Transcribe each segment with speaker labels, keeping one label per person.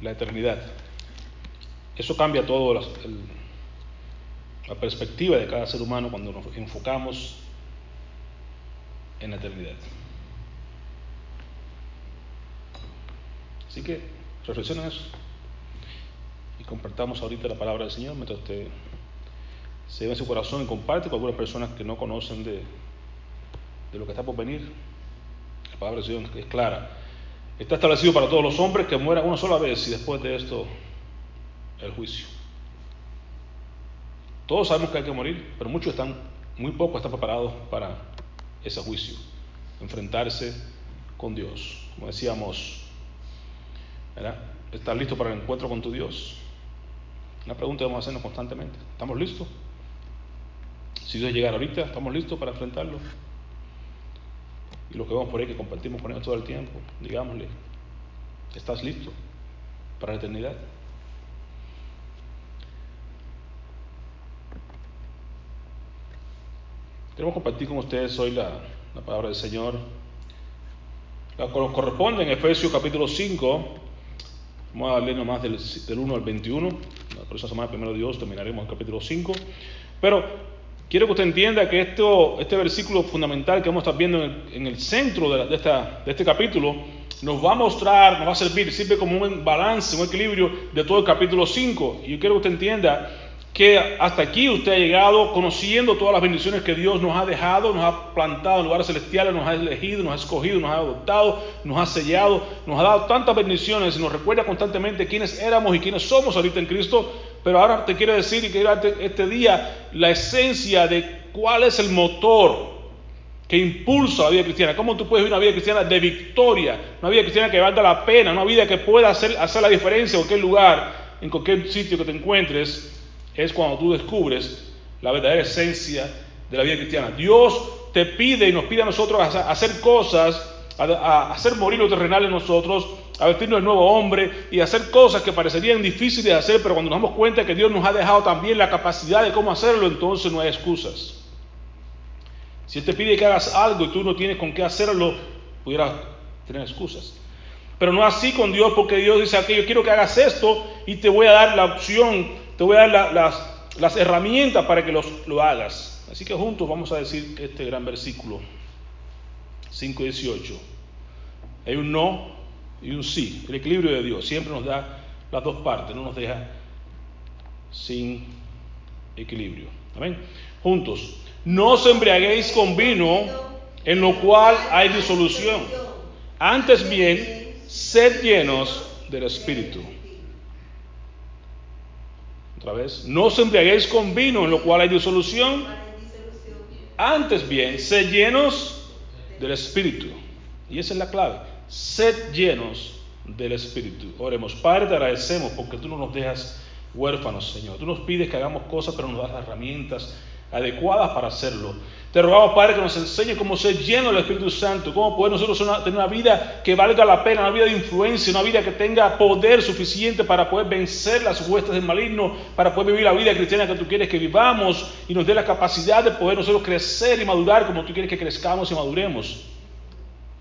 Speaker 1: la eternidad. Eso cambia todo la, perspectiva de cada ser humano cuando nos enfocamos en la eternidad. Así que reflexionen eso y compartamos ahorita la palabra del Señor mientras usted se lleva en su corazón y comparte con algunas personas que no conocen de, de lo que está por venir. La palabra del Señor es clara. Está establecido para todos los hombres que mueran una sola vez y después de esto el juicio. Todos sabemos que hay que morir, pero muchos están, muy pocos están preparados para ese juicio, enfrentarse con Dios. Como decíamos, ¿verdad? ¿estás listo para el encuentro con tu Dios? Una pregunta que debemos hacernos constantemente. ¿Estamos listos? Si Dios llegara ahorita, ¿estamos listos para enfrentarlo? Y los que vamos por ahí, que compartimos con ellos todo el tiempo, digámosle, ¿estás listo para la eternidad? Queremos compartir con ustedes hoy la, la palabra del Señor. La que nos corresponde en Efesios capítulo 5. Vamos a leer nomás del, del 1 al 21. La próxima semana, primero Dios, terminaremos el capítulo 5. Pero quiero que usted entienda que esto, este versículo fundamental que vamos a estar viendo en el, en el centro de, esta, de este capítulo nos va a mostrar, nos va a servir, sirve como un balance, un equilibrio de todo el capítulo 5. Y yo quiero que usted entienda que hasta aquí usted ha llegado conociendo todas las bendiciones que Dios nos ha dejado, nos ha plantado en lugares celestiales, nos ha elegido, nos ha escogido, nos ha adoptado, nos ha sellado, nos ha dado tantas bendiciones y nos recuerda constantemente quiénes éramos y quiénes somos ahorita en Cristo. Pero ahora te quiero decir y darte este día la esencia de cuál es el motor que impulsa la vida cristiana. ¿Cómo tú puedes vivir una vida cristiana de victoria? Una vida cristiana que valga la pena, una vida que pueda hacer, hacer la diferencia en cualquier lugar, en cualquier sitio que te encuentres es cuando tú descubres la verdadera esencia de la vida cristiana. Dios te pide y nos pide a nosotros hacer cosas, hacer morir lo terrenal en nosotros, a vestirnos del nuevo hombre y hacer cosas que parecerían difíciles de hacer, pero cuando nos damos cuenta que Dios nos ha dejado también la capacidad de cómo hacerlo, entonces no hay excusas. Si Él te pide que hagas algo y tú no tienes con qué hacerlo, pudieras tener excusas. Pero no así con Dios, porque Dios dice aquí, yo quiero que hagas esto y te voy a dar la opción te voy a dar la, las, herramientas para que lo hagas. Así que juntos vamos a decir este gran versículo 5.18. Hay un no y un sí. El equilibrio de Dios siempre nos da las dos partes, no nos deja sin equilibrio. Amén. Juntos. No os embriaguéis con vino en lo cual hay disolución. Antes bien, sed llenos del Espíritu. Otra vez, no os embriaguéis con vino en lo cual hay disolución. Antes bien, sed llenos del Espíritu. Y esa es la clave. Sed llenos del Espíritu. Oremos, Padre, te agradecemos porque tú no nos dejas huérfanos, Señor. Tú nos pides que hagamos cosas, pero nos das las herramientas adecuadas para hacerlo. Te rogamos, Padre, que nos enseñe cómo ser lleno del Espíritu Santo, cómo poder nosotros tener una vida que valga la pena, una vida de influencia, una vida que tenga poder suficiente para poder vencer las huestes del maligno, para poder vivir la vida cristiana que tú quieres que vivamos y nos dé la capacidad de poder nosotros crecer y madurar como tú quieres que crezcamos y maduremos.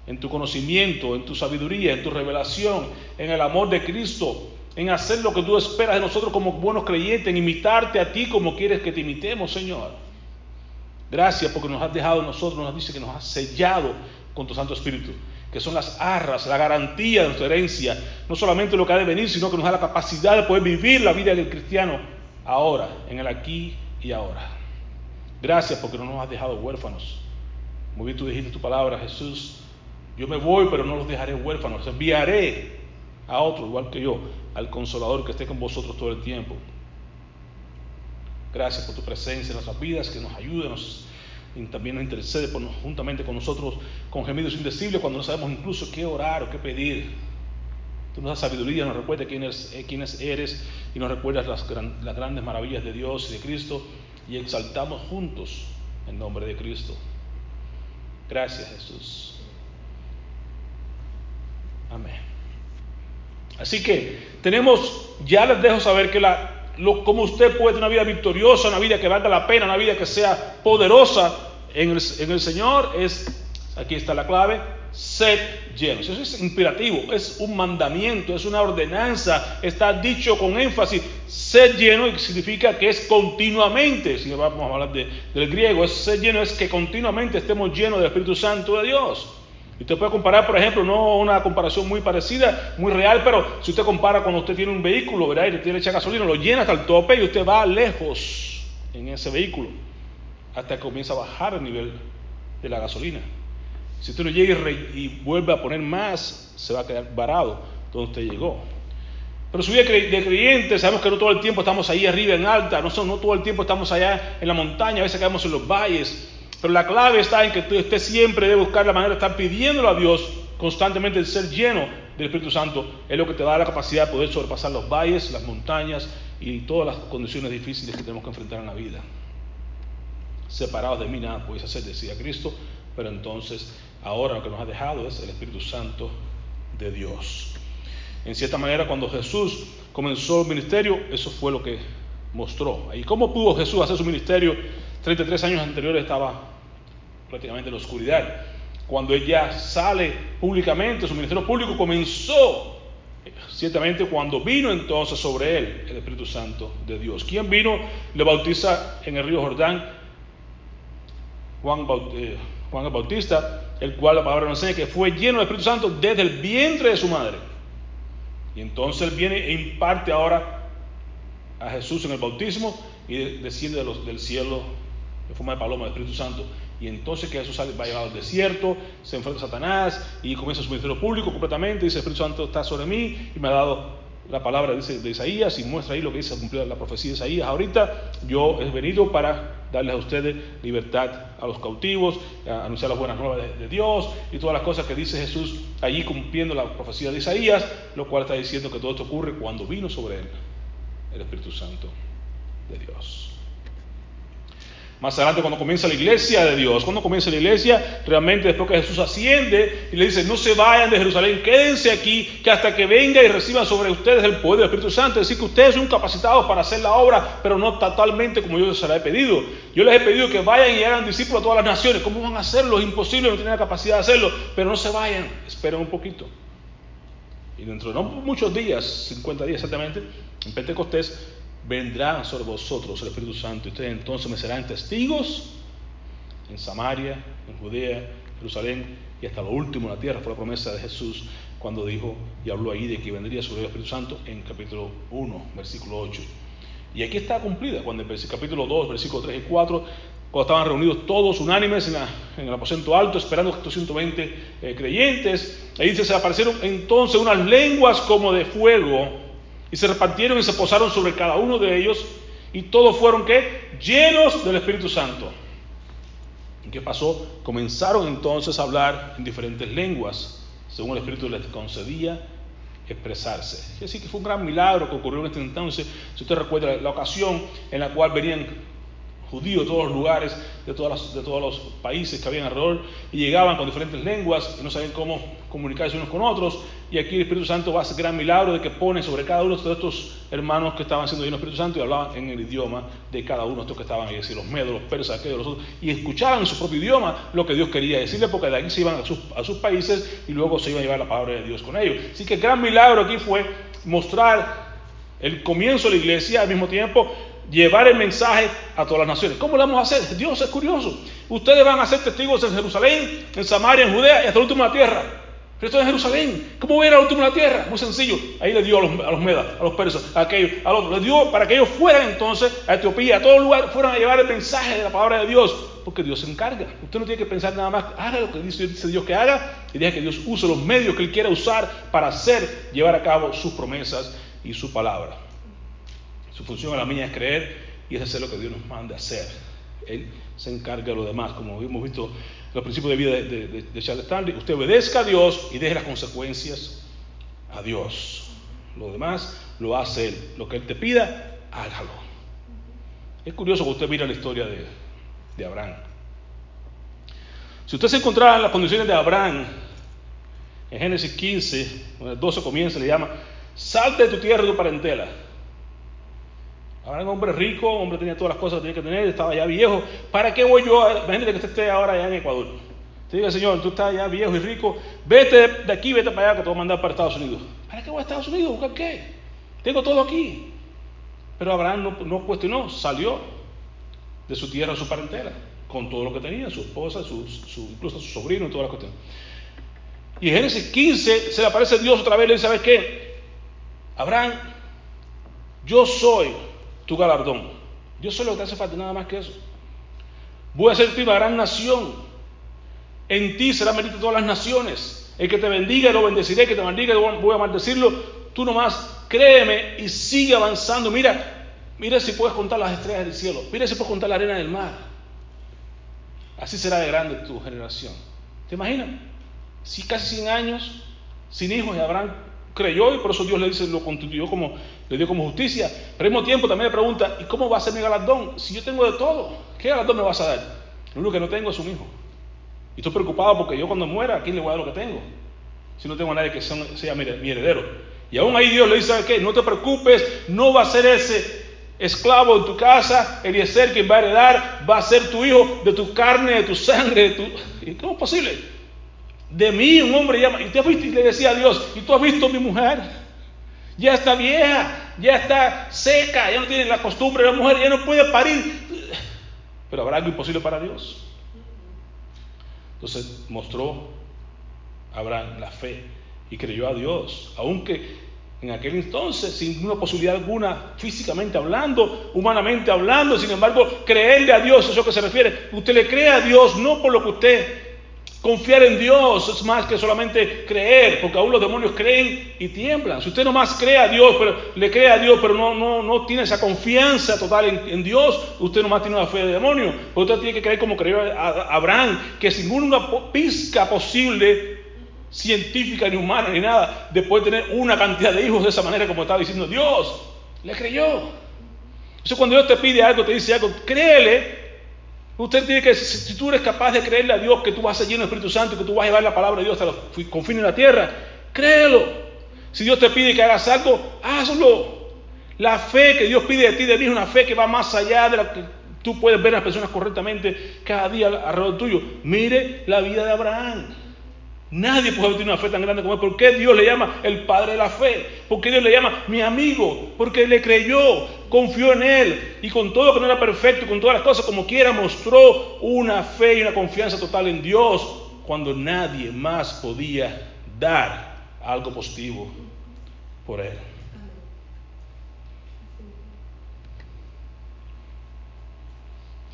Speaker 1: En tu conocimiento, en tu sabiduría, en tu revelación, en el amor de Cristo, en hacer lo que tú esperas de nosotros como buenos creyentes, en imitarte a ti como quieres que te imitemos, Señor. Gracias porque nos has dejado nosotros, nos dice que nos has sellado con tu Santo Espíritu, que son las arras, la garantía de nuestra herencia, no solamente lo que ha de venir, sino que nos da la capacidad de poder vivir la vida del cristiano ahora, en el aquí y ahora. Gracias porque no nos has dejado huérfanos. Muy bien tú dijiste tu palabra, Jesús, yo me voy, pero no los dejaré huérfanos, enviaré a otro, igual que yo, al consolador que esté con vosotros todo el tiempo. Gracias por tu presencia en nuestras vidas, que nos ayude, nos, y también nos intercede por, juntamente con nosotros con gemidos indecibles cuando no sabemos incluso qué orar o qué pedir. Tú nos das sabiduría, nos recuerdas quién eres, eh, eres y nos recuerdas las, las grandes maravillas de Dios y de Cristo y exaltamos juntos el nombre de Cristo. Gracias Jesús. Amén. Así que tenemos, ya les dejo saber que la, lo, cómo usted puede tener una vida victoriosa, una vida que valga la pena, una vida que sea poderosa en el, en el Señor, es, aquí está la clave, sed llenos. Eso es imperativo, es un mandamiento, es una ordenanza, está dicho con énfasis. Sed lleno significa que es continuamente, si vamos a hablar del griego, es sed lleno es que continuamente estemos llenos del Espíritu Santo de Dios. Y usted puede comparar, por ejemplo, no una comparación muy parecida, muy real, pero si usted compara cuando usted tiene un vehículo, ¿verdad? Y le tiene echa gasolina, lo llena hasta el tope y usted va lejos en ese vehículo hasta que comienza a bajar el nivel de la gasolina. Si usted no llega y, vuelve a poner más, se va a quedar varado donde usted llegó. Pero su vida de creyente, sabemos que no todo el tiempo estamos ahí arriba en alta, no, no todo el tiempo estamos allá en la montaña, a veces caemos en los valles. Pero la clave está en que usted siempre debe buscar la manera de estar pidiéndole a Dios constantemente el ser lleno del Espíritu Santo. Es lo que te da la capacidad de poder sobrepasar los valles, las montañas y todas las condiciones difíciles que tenemos que enfrentar en la vida. Separados de mí nada puedes hacer, decía Cristo, pero entonces ahora lo que nos ha dejado es el Espíritu Santo de Dios. En cierta manera, cuando Jesús comenzó el ministerio, eso fue lo que mostró. ¿Y cómo pudo Jesús hacer su ministerio? 33 años anteriores estaba prácticamente en la oscuridad. Cuando ella sale públicamente, su ministerio público comenzó ciertamente cuando vino entonces sobre él el Espíritu Santo de Dios. ¿Quién vino? Le bautiza en el río Jordán Juan, eh, Juan el Bautista, el cual la palabra nos enseña que fue lleno del Espíritu Santo desde el vientre de su madre. Y entonces él viene e imparte ahora a Jesús en el bautismo y desciende del cielo en forma de paloma del Espíritu Santo. Y entonces que Jesús va llevado al desierto, se enfrenta a Satanás y comienza su ministerio público completamente. Dice: El Espíritu Santo está sobre mí y me ha dado la palabra dice, de Isaías y muestra ahí lo que dice cumplir la profecía de Isaías. Ahorita yo he venido para darles a ustedes libertad a los cautivos, a anunciar las buenas nuevas de, Dios y todas las cosas que dice Jesús allí cumpliendo la profecía de Isaías, lo cual está diciendo que todo esto ocurre cuando vino sobre él el Espíritu Santo de Dios. Más adelante cuando comienza la iglesia de Dios, cuando comienza la iglesia, realmente después que Jesús asciende y le dice, no se vayan de Jerusalén, quédense aquí, que hasta que venga y reciban sobre ustedes el poder del Espíritu Santo. Es decir, que ustedes son capacitados para hacer la obra, pero no totalmente como yo les he pedido. Yo les he pedido que vayan y hagan discípulos a todas las naciones. ¿Cómo van a hacerlo? Es imposible, no tienen la capacidad de hacerlo, pero no se vayan, esperen un poquito. Y dentro de no muchos días, 50 días exactamente, en Pentecostés, vendrá sobre vosotros el Espíritu Santo y ustedes entonces me serán testigos en Samaria, en Judea, Jerusalén y hasta lo último en la tierra. Fue la promesa de Jesús cuando dijo y habló ahí de que vendría sobre el Espíritu Santo en capítulo 1, versículo 8. Y aquí está cumplida, cuando en capítulo 2, versículo 3 y 4, cuando estaban reunidos todos unánimes en, el aposento alto, esperando estos 120 eh, creyentes, ahí se aparecieron entonces unas lenguas como de fuego y se repartieron y se posaron sobre cada uno de ellos y todos fueron que llenos del Espíritu Santo. ¿Y qué pasó? Comenzaron entonces a hablar en diferentes lenguas, según el Espíritu les concedía expresarse. Es decir, que fue un gran milagro que ocurrió en este entonces. Si usted recuerda la ocasión en la cual venían judíos de todos los lugares, de, todas de todos los países que habían alrededor, y llegaban con diferentes lenguas y no sabían cómo comunicarse unos con otros. Y aquí el Espíritu Santo va a hacer gran milagro de que pone sobre cada uno de estos hermanos que estaban siendo llenos del Espíritu Santo y hablaban en el idioma de cada uno de estos que estaban ahí, decir, los medos, los persas, aquellos, los otros, y escuchaban en su propio idioma lo que Dios quería decirle, porque de aquí se iban a sus, a sus países y luego se iba a llevar la palabra de Dios con ellos. Así que el gran milagro aquí fue mostrar el comienzo de la iglesia al mismo tiempo llevar el mensaje a todas las naciones. ¿Cómo lo vamos a hacer? Dios es curioso. Ustedes van a ser testigos en Jerusalén, en Samaria, en Judea y hasta la tierra. Pero esto es Jerusalén. ¿Cómo va a al último de la tierra? Muy sencillo. Ahí le dio a los, a los medas, a los persas, a aquellos, a los otros. Le dio para que ellos fueran entonces a Etiopía, a todo lugar, fueran a llevar el mensaje de la palabra de Dios. Porque Dios se encarga. Usted no tiene que pensar nada más. Haga lo que dice, dice Dios que haga y deja que Dios use los medios que Él quiera usar para hacer, llevar a cabo sus promesas y su palabra. Su función a la mía es creer y es hacer lo que Dios nos manda hacer. Él se encarga de lo demás, como hemos visto los principios de vida de, Charles Stanley. Usted obedezca a Dios y deje las consecuencias a Dios. Lo demás lo hace Él. Lo que Él te pida, hágalo. Es curioso que usted mira la historia de, Abraham. Si usted se encontrara en las condiciones de Abraham, en Génesis 15, el 12 comienza, le llama, salte de tu tierra y tu parentela Ahora un hombre rico, hombre tenía todas las cosas que tenía que tener, estaba ya viejo. ¿Para qué voy yo? Imagínate que usted esté ahora allá en Ecuador. Te diga, Señor, tú estás ya viejo y rico, vete de aquí, vete para allá, que te voy a mandar para Estados Unidos. ¿Para qué voy a Estados Unidos? ¿Buscar qué? Tengo todo aquí. Pero Abraham no, cuestionó, salió de su tierra, su parentela, con todo lo que tenía, su esposa, su, incluso su sobrino y toda la cuestión. Y en Génesis 15 se le aparece Dios otra vez y le dice, ¿sabes qué? Abraham, yo soy tu galardón. Yo soy lo que te hace falta, nada más que eso. Voy a hacerte una gran nación. En ti será bendito todas las naciones. El que te bendiga, lo bendeciré. El que te maldiga, voy a maldecirlo. Tú nomás créeme y sigue avanzando. Mira, mira si puedes contar las estrellas del cielo. Mira si puedes contar la arena del mar. Así será de grande tu generación. ¿Te imaginas? Si casi 100 años sin hijos y Abraham creyó y por eso Dios le dice, lo constituyó como, le dio como justicia. Pero al mismo tiempo también le pregunta, ¿y cómo va a ser mi galardón? Si yo tengo de todo, ¿qué galardón me vas a dar? Lo único que no tengo es un hijo. Y estoy preocupado porque yo cuando muera, ¿a quién le voy a dar lo que tengo? Si no tengo a nadie que sea mi heredero. Y aún ahí Dios le dice, ¿sabes qué? No te preocupes, no va a ser ese esclavo en tu casa, Eliezer quien va a heredar, va a ser tu hijo, de tu carne, de tu sangre, de tu... ¿Y cómo es posible? De mí un hombre llama, y te has visto, y le decía a Dios, ¿y tú has visto a mi mujer? Ya está vieja, ya está seca, ya no tiene la costumbre de la mujer, ya no puede parir. Pero habrá algo imposible para Dios. Entonces mostró Abraham la fe y creyó a Dios, aunque en aquel entonces, sin una posibilidad alguna, físicamente hablando, humanamente hablando, sin embargo, creerle a Dios, es lo que se refiere. Usted le cree a Dios no por lo que usted Confiar en Dios es más que solamente creer, porque aún los demonios creen y tiemblan. Si usted nomás cree a Dios, pero le cree a Dios, pero no, no, no tiene esa confianza total en, Dios, usted nomás tiene una fe de demonio. Usted tiene que creer como creyó Abraham, que sin una pizca posible, científica ni humana ni nada, después de tener una cantidad de hijos de esa manera, como estaba diciendo Dios, le creyó. Entonces cuando Dios te pide algo, te dice algo, créele Usted tiene que, si tú eres capaz de creerle a Dios que tú vas a ser lleno del Espíritu Santo y que tú vas a llevar la palabra de Dios hasta los confines de la tierra, créelo. Si Dios te pide que hagas algo, hazlo. La fe que Dios pide de ti, de mí, es una fe que va más allá de la que tú puedes ver a las personas correctamente cada día alrededor tuyo. Mire la vida de Abraham. Nadie puede tener una fe tan grande como él. ¿Por qué Dios le llama el padre de la fe? ¿Por qué Dios le llama mi amigo? Porque le creyó, confió en él y con todo que no era perfecto, con todas las cosas como quiera, mostró una fe y una confianza total en Dios cuando nadie más podía dar algo positivo por él.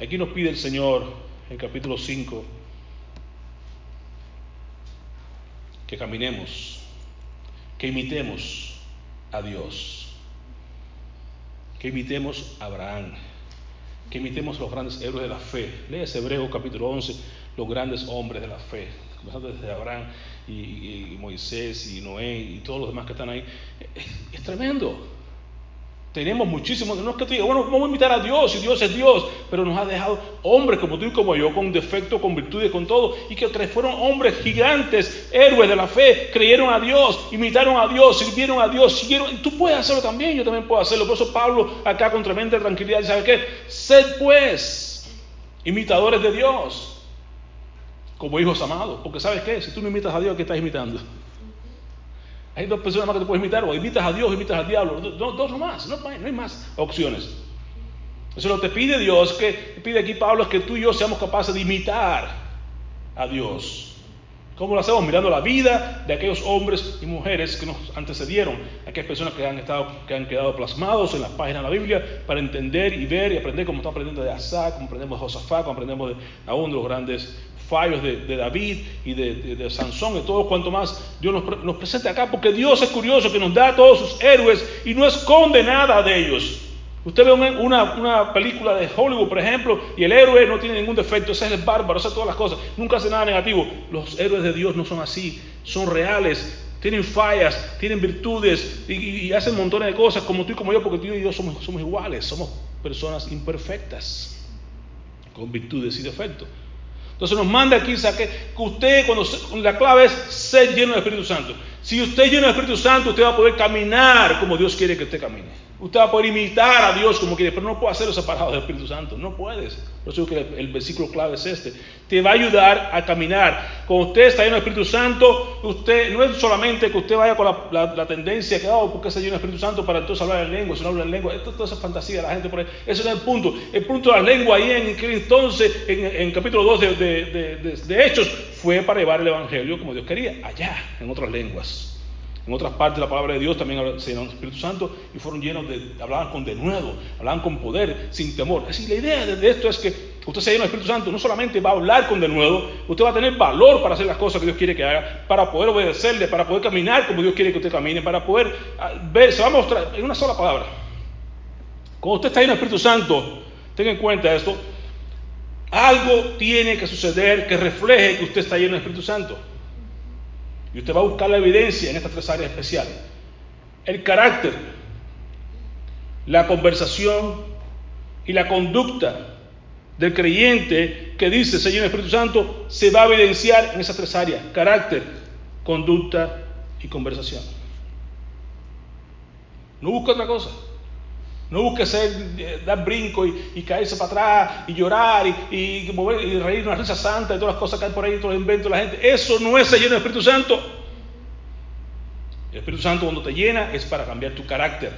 Speaker 1: Aquí nos pide el Señor en capítulo 5 que caminemos, que imitemos a Dios, que imitemos a Abraham, que imitemos a los grandes héroes de la fe. ese Hebreo capítulo 11, los grandes hombres de la fe, comenzando desde Abraham y, Moisés y Noé y todos los demás que están ahí. es tremendo. Tenemos muchísimos, no es que te diga, bueno, vamos a invitar a Dios y Dios es Dios, pero nos ha dejado hombres como tú y como yo, con defectos, con virtudes, con todo, y que fueron hombres gigantes, héroes de la fe, creyeron a Dios, imitaron a Dios, sirvieron a Dios, siguieron. Tú puedes hacerlo también, yo también puedo hacerlo. Por eso Pablo acá con tremenda tranquilidad dice, ¿sabe qué? Sed pues imitadores de Dios, como hijos amados, porque ¿sabes qué? Si tú no imitas a Dios, ¿qué estás imitando? Hay dos personas más que te puedes imitar, o imitas a Dios o imitas al diablo, dos, dos más, no, hay más opciones. Eso lo que te pide Dios, que pide aquí Pablo, es que tú y yo seamos capaces de imitar a Dios. ¿Cómo lo hacemos? Mirando la vida de aquellos hombres y mujeres que nos antecedieron, aquellas personas que han, estado, que han quedado plasmados en las páginas de la Biblia para entender y ver y aprender como estamos aprendiendo de Asa, como aprendemos de Josafá, como aprendemos de aún de los grandes fallos de, David y de, Sansón y todo cuanto más Dios nos, nos, presenta acá, porque Dios es curioso que nos da a todos sus héroes y no esconde nada de ellos. Usted ve una, película de Hollywood, por ejemplo, y el héroe no tiene ningún defecto, ese es el bárbaro, hace todas las cosas, nunca hace nada negativo. Los héroes de Dios no son así, son reales, tienen fallas, tienen virtudes y, hacen montones de cosas como tú y como yo, porque tú y yo somos iguales, somos personas imperfectas, con virtudes y defectos. Entonces nos manda aquí que usted, cuando la clave es ser lleno del Espíritu Santo. Si usted es lleno del Espíritu Santo, usted va a poder caminar como Dios quiere que usted camine. Usted va a poder imitar a Dios como quiere, pero no puede hacerlo separado del Espíritu Santo. No puedes. Por eso que el, versículo clave es este. Te va a ayudar a caminar. Cuando usted está lleno del Espíritu Santo, usted no es solamente que usted vaya con la, tendencia que, oh, porque está lleno del Espíritu Santo para entonces hablar en lengua, si no habla en lengua. Esto, toda esa fantasía de la gente por ahí. Ese no es el punto. El punto de la lengua ahí en entonces, en, en capítulo 2 de, de, de Hechos, fue para llevar el Evangelio como Dios quería, allá, en otras lenguas. En otras partes la palabra de Dios también se llenó el Espíritu Santo y fueron llenos de, hablaban con denuedo, hablaban con poder, sin temor. Así, la idea de esto es que usted se llena del Espíritu Santo, no solamente va a hablar con denuedo, usted va a tener valor para hacer las cosas que Dios quiere que haga, para poder obedecerle, para poder caminar como Dios quiere que usted camine, para poder ah, ver, se va a mostrar en una sola palabra. Cuando usted está lleno del Espíritu Santo, tenga en cuenta esto, algo tiene que suceder que refleje que usted está lleno del Espíritu Santo. Y usted va a buscar la evidencia en estas tres áreas especiales. El carácter, la conversación y la conducta del creyente que dice Señor Espíritu Santo se va a evidenciar en esas tres áreas. Carácter, conducta y conversación. No busca otra cosa. No busque ser, eh, dar brinco y, caerse para atrás y llorar y, reír una risa santa y todas las cosas que hay por ahí, todos los inventos de la gente. Eso no es lleno del Espíritu Santo. El Espíritu Santo cuando te llena es para cambiar tu carácter,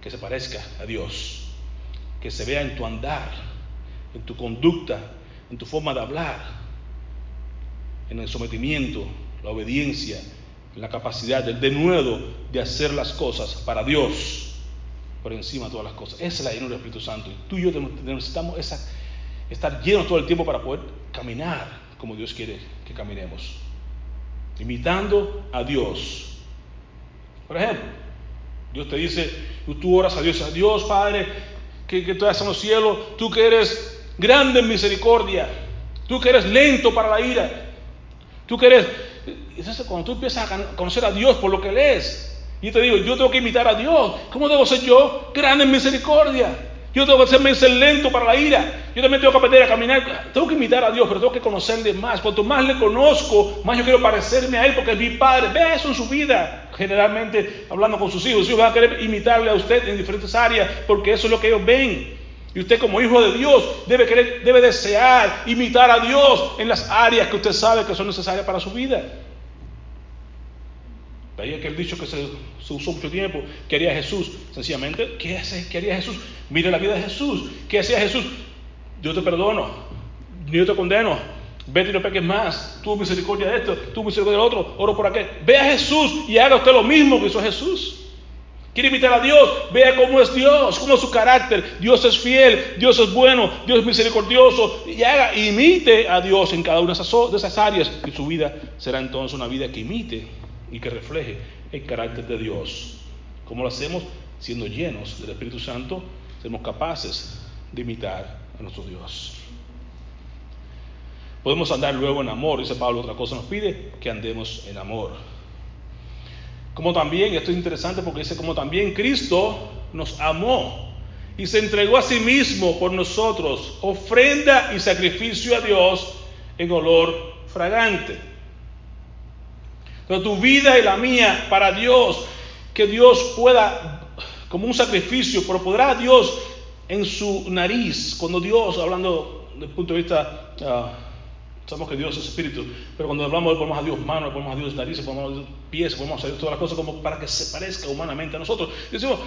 Speaker 1: que se parezca a Dios, que se vea en tu andar, en tu conducta, en tu forma de hablar, en el sometimiento, la obediencia, la capacidad, el denuedo de hacer las cosas para Dios por encima de todas las cosas. Esa es la llenura del Espíritu Santo. Y tú y yo necesitamos estar llenos todo el tiempo para poder caminar como Dios quiere que caminemos. Imitando a Dios. Por ejemplo, Dios te dice, tú oras a Dios, Dios Padre, que, que tú estás en los cielos, tú que eres grande en misericordia, tú que eres lento para la ira, tú que eres... Cuando tú empiezas a conocer a Dios por lo que Él es, y te digo, yo tengo que imitar a Dios. ¿Cómo debo ser yo? Grande en misericordia. Yo tengo que ser lento para la ira. Yo también tengo que aprender a caminar. Tengo que imitar a Dios, pero tengo que conocerle más. Cuanto más le conozco, más yo quiero parecerme a Él porque es mi Padre. Vea eso en su vida. Generalmente, hablando con sus hijos, sus hijos van a querer imitarle a usted en diferentes áreas porque eso es lo que ellos ven. Y usted como hijo de Dios debe, querer, debe desear imitar a Dios en las áreas que usted sabe que son necesarias para su vida. De aquel dicho que se, usó mucho tiempo, ¿qué haría Jesús? Sencillamente, ¿qué, hace, ¿qué haría Jesús? Mire la vida de Jesús. ¿Qué hacía Jesús? Yo te perdono, yo te condeno, vete y no peques más, tuvo misericordia de esto, tuvo misericordia del otro, oro por aquel. Ve a Jesús y haga usted lo mismo que hizo Jesús. Quiere imitar a Dios, vea cómo es Dios, cómo es su carácter. Dios es fiel, Dios es bueno, Dios es misericordioso. Y haga, imite a Dios en cada una de esas áreas. Y su vida será entonces una vida que imite y que refleje el carácter de Dios. ¿Cómo lo hacemos? Siendo llenos del Espíritu Santo, seremos capaces de imitar a nuestro Dios. Podemos andar luego en amor, dice Pablo, otra cosa nos pide que andemos en amor. Como también, esto es interesante porque dice, como también Cristo nos amó y se entregó a sí mismo por nosotros, ofrenda y sacrificio a Dios en olor fragante. Pero tu vida y la mía para Dios, que Dios pueda, como un sacrificio, pero podrá Dios en su nariz, cuando Dios, hablando desde el punto de vista, uh, sabemos que Dios es espíritu, pero cuando hablamos de ponemos a Dios manos, ponemos a Dios narices, ponemos a Dios pies, podemos hacer todas las cosas como para que se parezca humanamente a nosotros. Decimos,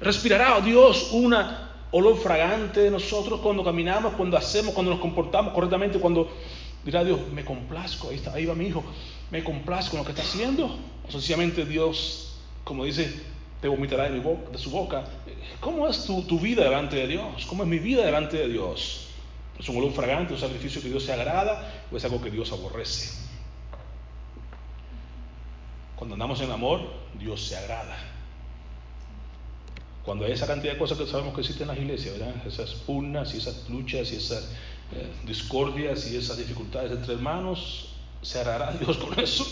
Speaker 1: respirará Dios una olor fragante de nosotros cuando caminamos, cuando hacemos, cuando nos comportamos correctamente, cuando dirá Dios, me complazco, ahí, está, ahí va mi hijo, me complazco con lo que está haciendo. O sencillamente Dios, como dice, te vomitará de, su boca. ¿Cómo es tu, tu, vida delante de Dios? ¿Cómo es mi vida delante de Dios? ¿Es un olor fragante, un sacrificio que Dios se agrada o es algo que Dios aborrece? Cuando andamos en amor, Dios se agrada. Cuando hay esa cantidad de cosas que sabemos que existen en las iglesias, ¿verdad? esas pugnas y esas luchas y esas eh, discordias y esas dificultades entre hermanos, ¿Se agradará Dios con eso?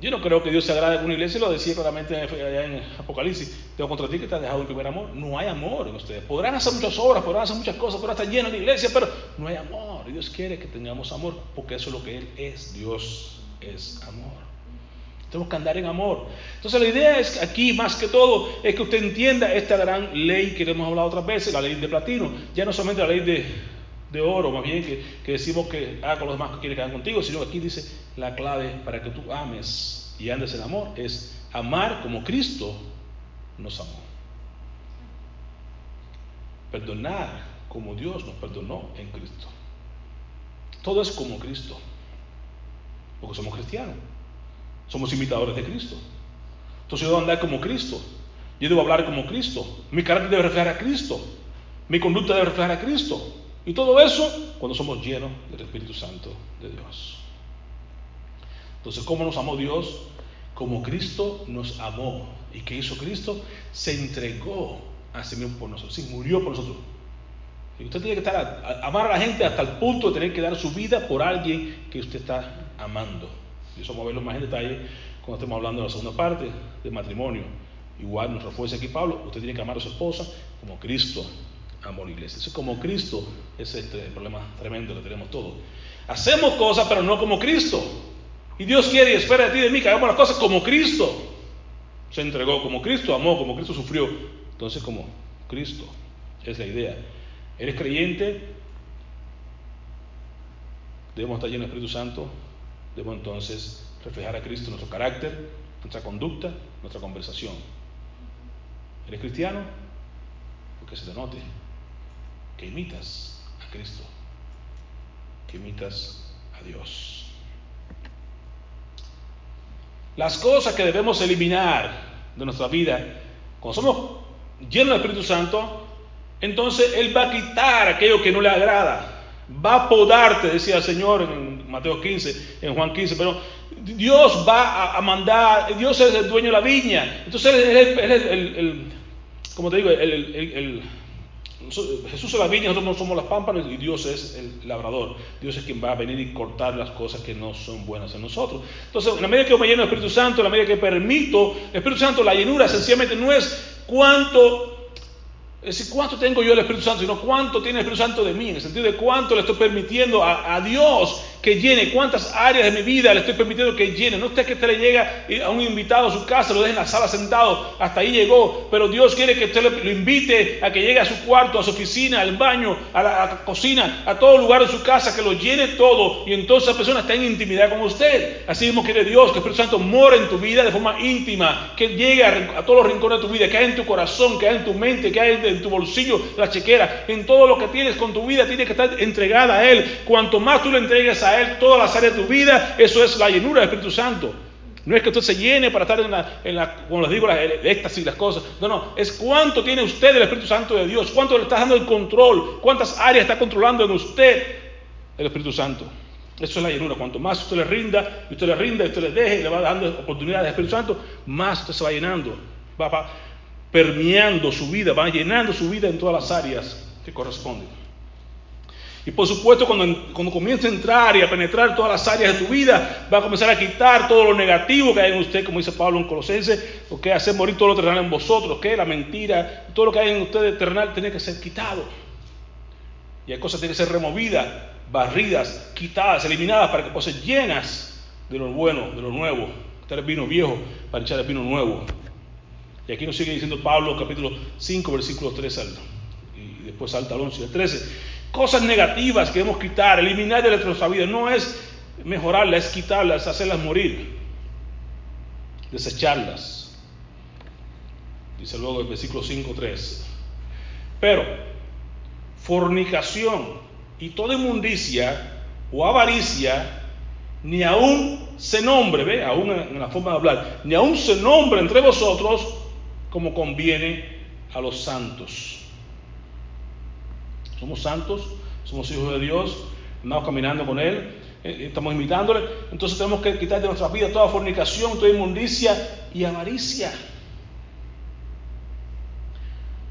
Speaker 1: Yo no creo que Dios se agrade con una iglesia, lo decía claramente allá en Apocalipsis. Tengo contra ti que te has dejado el primer amor. No hay amor en ustedes. Podrán hacer muchas obras, podrán hacer muchas cosas, podrán estar llenos de iglesia, pero no hay amor. Dios quiere que tengamos amor, porque eso es lo que Él es. Dios es amor. Tenemos que andar en amor. Entonces la idea es aquí, más que todo, es que usted entienda esta gran ley que hemos hablado otras veces, la ley de platino. Ya no solamente la ley de, de oro, más bien que, decimos que haga con los demás que quiere que hagan contigo, sino que aquí dice la clave para que tú ames y andes en amor es amar como Cristo nos amó. Perdonar como Dios nos perdonó en Cristo. Todo es como Cristo, porque somos cristianos, somos imitadores de Cristo. Entonces yo debo andar como Cristo, yo debo hablar como Cristo, mi carácter debe reflejar a Cristo, mi conducta debe reflejar a Cristo. Y todo eso cuando somos llenos del Espíritu Santo de Dios. Entonces, ¿cómo nos amó Dios? Como Cristo nos amó. ¿Y qué hizo Cristo? Se entregó a sí mismo por nosotros, sí, murió por nosotros. Y usted tiene que estar a, amar a la gente hasta el punto de tener que dar su vida por alguien que usted está amando. Y eso vamos a verlo más en detalle cuando estemos hablando de la segunda parte del matrimonio. Igual nos refuerza aquí Pablo, usted tiene que amar a su esposa como Cristo amor iglesia. Eso es como Cristo, es el problema tremendo que tenemos todos. Hacemos cosas, pero no como Cristo. Y Dios quiere y espera de ti de mí que hagamos las cosas como Cristo. Se entregó como Cristo, amó como Cristo sufrió. Entonces, como Cristo. Es la idea. ¿Eres creyente? Debemos estar llenos del Espíritu Santo. Debemos entonces reflejar a Cristo nuestro carácter, nuestra conducta, nuestra conversación. ¿Eres cristiano? Porque se te note que imitas a Cristo, que imitas a Dios. Las cosas que debemos eliminar de nuestra vida, cuando somos llenos del Espíritu Santo, entonces Él va a quitar aquello que no le agrada. Va a podarte, decía el Señor en Mateo 15, en Juan 15, pero Dios va a, mandar, Dios es el dueño de la viña. Entonces Él es el, como te digo, el, Jesús es la viña, nosotros no somos las pámpanas y Dios es el labrador. Dios es quien va a venir y cortar las cosas que no son buenas en nosotros. Entonces, en la medida que yo me lleno del Espíritu Santo, en la medida que permito el Espíritu Santo, la llenura sencillamente no es cuánto es decir, cuánto tengo yo el Espíritu Santo, sino cuánto tiene el Espíritu Santo de mí, en el sentido de cuánto le estoy permitiendo a Dios que llene, cuántas áreas de mi vida le estoy permitiendo que llene. No usted que usted le llega a un invitado a su casa, lo deje en la sala sentado, hasta ahí llegó, pero Dios quiere que usted lo, invite a que llegue a su cuarto, a su oficina, al baño, a la, cocina, a todo lugar de su casa, que lo llene todo y entonces esa persona está en intimidad con usted. Así mismo quiere Dios que el Espíritu Santo more en tu vida de forma íntima, que llegue a, todos los rincones de tu vida, que haya en tu corazón, que haya en tu mente, que haya en tu bolsillo, la chequera, en todo lo que tienes con tu vida, tiene que estar entregada a Él. Cuanto más tú le entregues a Todas las áreas de tu vida, eso es la llenura del Espíritu Santo. No es que usted se llene para estar en la, en como les digo, el éxtasis las cosas. No, no, es cuánto tiene usted del Espíritu Santo de Dios, cuánto le está dando el control, cuántas áreas está controlando en usted el Espíritu Santo. Eso es la llenura. Cuanto más usted le rinda, usted le rinda, usted le deje, y le va dando oportunidades al Espíritu Santo, más usted se va llenando, va permeando su vida, va llenando su vida en todas las áreas que corresponden. Y por supuesto, cuando, cuando comienza a entrar y a penetrar todas las áreas de tu vida, va a comenzar a quitar todo lo negativo que hay en usted, como dice Pablo en Colosenses, porque hacer morir todo lo terrenal en vosotros, que la mentira, todo lo que hay en ustedes terrenal tiene que ser quitado. Y hay cosas que tienen que ser removidas, barridas, quitadas, eliminadas, para que ser llenas de lo bueno, de lo nuevo. Quitar el vino viejo para echar el vino nuevo. Y aquí nos sigue diciendo Pablo, capítulo 5, versículo 3 al, y después salta al 11 y al 13 cosas negativas que debemos quitar, eliminar de nuestra vida. No es mejorarlas, es quitarlas, hacerlas morir, desecharlas. Dice luego el versículo 5.3. Pero fornicación y toda inmundicia o avaricia, ni aún se nombre, ve, aún en la forma de hablar, ni aún se nombre entre vosotros como conviene a los santos somos santos, somos hijos de Dios, andamos caminando con Él, eh, estamos imitándole. Entonces tenemos que quitar de nuestra vida toda fornicación, toda inmundicia y avaricia.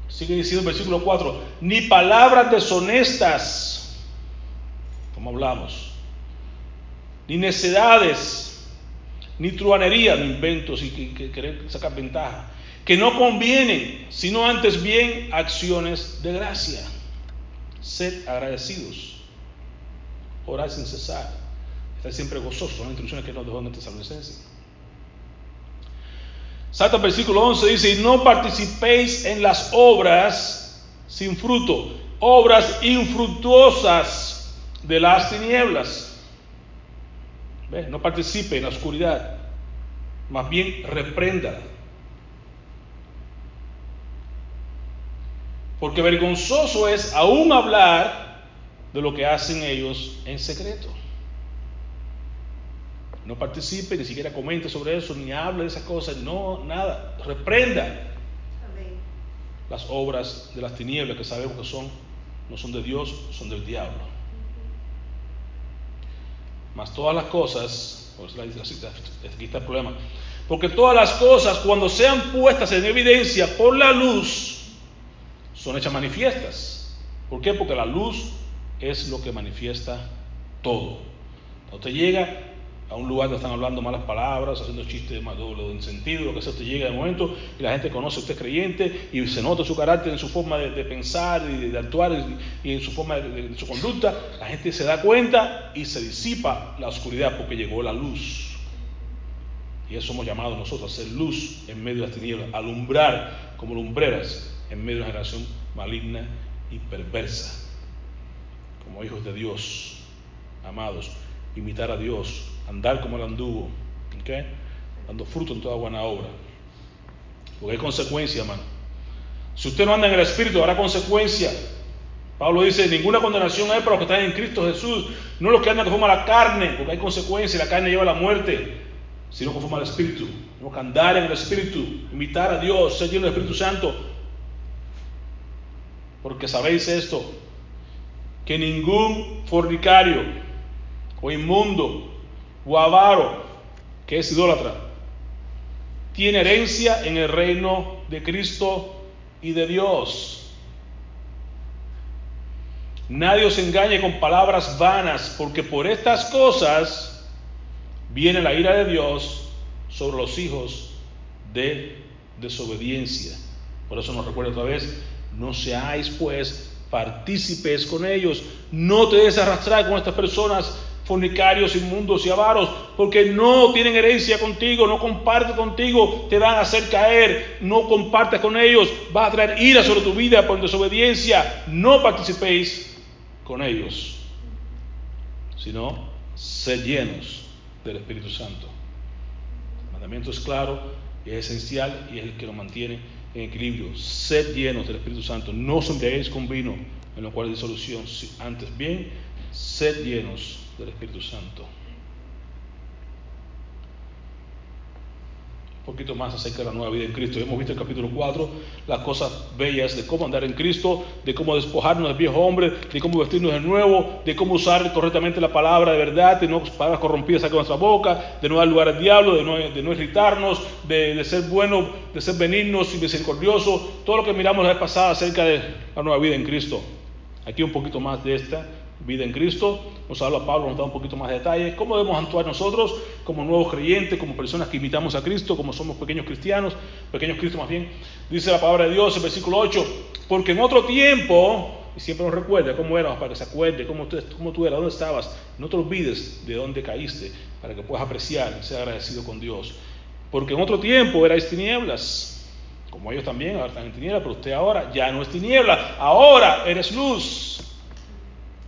Speaker 1: Sigue diciendo el versículo 4, ni palabras deshonestas, como hablamos, ni necedades, ni truanería, ni inventos y que, sacar ventaja, que no convienen, sino antes bien acciones de gracia. Sed agradecidos. Orar sin cesar. Estar siempre gozosos. Son las instrucciones que nos dejó nuestra Tesalonicenses. Salta el versículo 11, dice, y no participéis en las obras sin fruto, obras infructuosas de las tinieblas. ¿Ve? No participe en la oscuridad, más bien reprenda. Porque vergonzoso es aún hablar de lo que hacen ellos en secreto. No participe, ni siquiera comente sobre eso, ni hable de esas cosas, no, nada. Reprenda las obras de las tinieblas que sabemos que son, no son de Dios, son del diablo. Mas todas las cosas, pues aquí está el problema, porque todas las cosas cuando sean puestas en evidencia por la luz, son hechas manifiestas. ¿Por qué? Porque la luz es lo que manifiesta todo. Cuando usted llega a un lugar donde están hablando malas palabras, haciendo chistes de doble sentido, lo que sea, usted llega de momento y la gente conoce usted es creyente y se nota su carácter en su forma de, pensar y de, actuar y, en su forma de, su conducta, la gente se da cuenta y se disipa la oscuridad porque llegó la luz. Y eso somos llamados nosotros a ser luz en medio de las tinieblas, alumbrar como lumbreras en medio de una generación maligna y perversa. Como hijos de Dios, amados, imitar a Dios, andar como el anduvo, dando fruto en toda buena obra. Porque hay consecuencia, hermano. Si usted no anda en el Espíritu, habrá consecuencia. Pablo dice, ninguna condenación hay para los que están en Cristo Jesús, no los que andan conforme a la carne, porque hay consecuencia, la carne lleva a la muerte, sino conforme al Espíritu. Tenemos que andar en el Espíritu, imitar a Dios, ser lleno del Espíritu Santo. Porque sabéis esto, que ningún fornicario o inmundo o avaro, que es idólatra, tiene herencia en el reino de Cristo y de Dios. Nadie os engañe con palabras vanas, porque por estas cosas viene la ira de Dios sobre los hijos de desobediencia. Por eso nos recuerda otra vez, no seáis pues partícipes con ellos, no te des arrastrar con estas personas fornicarios, inmundos y avaros, porque no tienen herencia contigo, no comparten contigo, te van a hacer caer, no compartes con ellos, va a traer ira sobre tu vida por desobediencia, no participéis con ellos, sino sed llenos del Espíritu Santo. El mandamiento es claro es esencial y es el que lo mantiene en equilibrio. Sed llenos del Espíritu Santo, no os con vino, en lo cual hay disolución, antes bien, sed llenos del Espíritu Santo. Poquito más acerca de la nueva vida en Cristo. Hemos visto el capítulo 4 las cosas bellas de cómo andar en Cristo, de cómo despojarnos del viejo hombre, de cómo vestirnos de nuevo, de cómo usar correctamente la palabra de verdad, de no palabras corrompidas sacar nuestra boca, de no dar lugar al diablo, de no, de no irritarnos, de, de, ser buenos, de ser benignos y misericordiosos. Todo lo que miramos la vez pasada acerca de la nueva vida en Cristo. Aquí un poquito más de esta vida en Cristo. Nos habla Pablo, nos da un poquito más de detalles. ¿Cómo debemos actuar nosotros como nuevos creyentes, como personas que imitamos a Cristo, como somos pequeños cristianos, pequeños cristos más bien? Dice la palabra de Dios en versículo 8, porque en otro tiempo, y siempre nos recuerda cómo éramos, para que se acuerde cómo tú, cómo tú eras, dónde estabas, no te olvides de dónde caíste, para que puedas apreciar ser agradecido con Dios. Porque en otro tiempo erais tinieblas, como ellos también ahora están en tinieblas, pero usted ahora ya no es tiniebla, ahora eres luz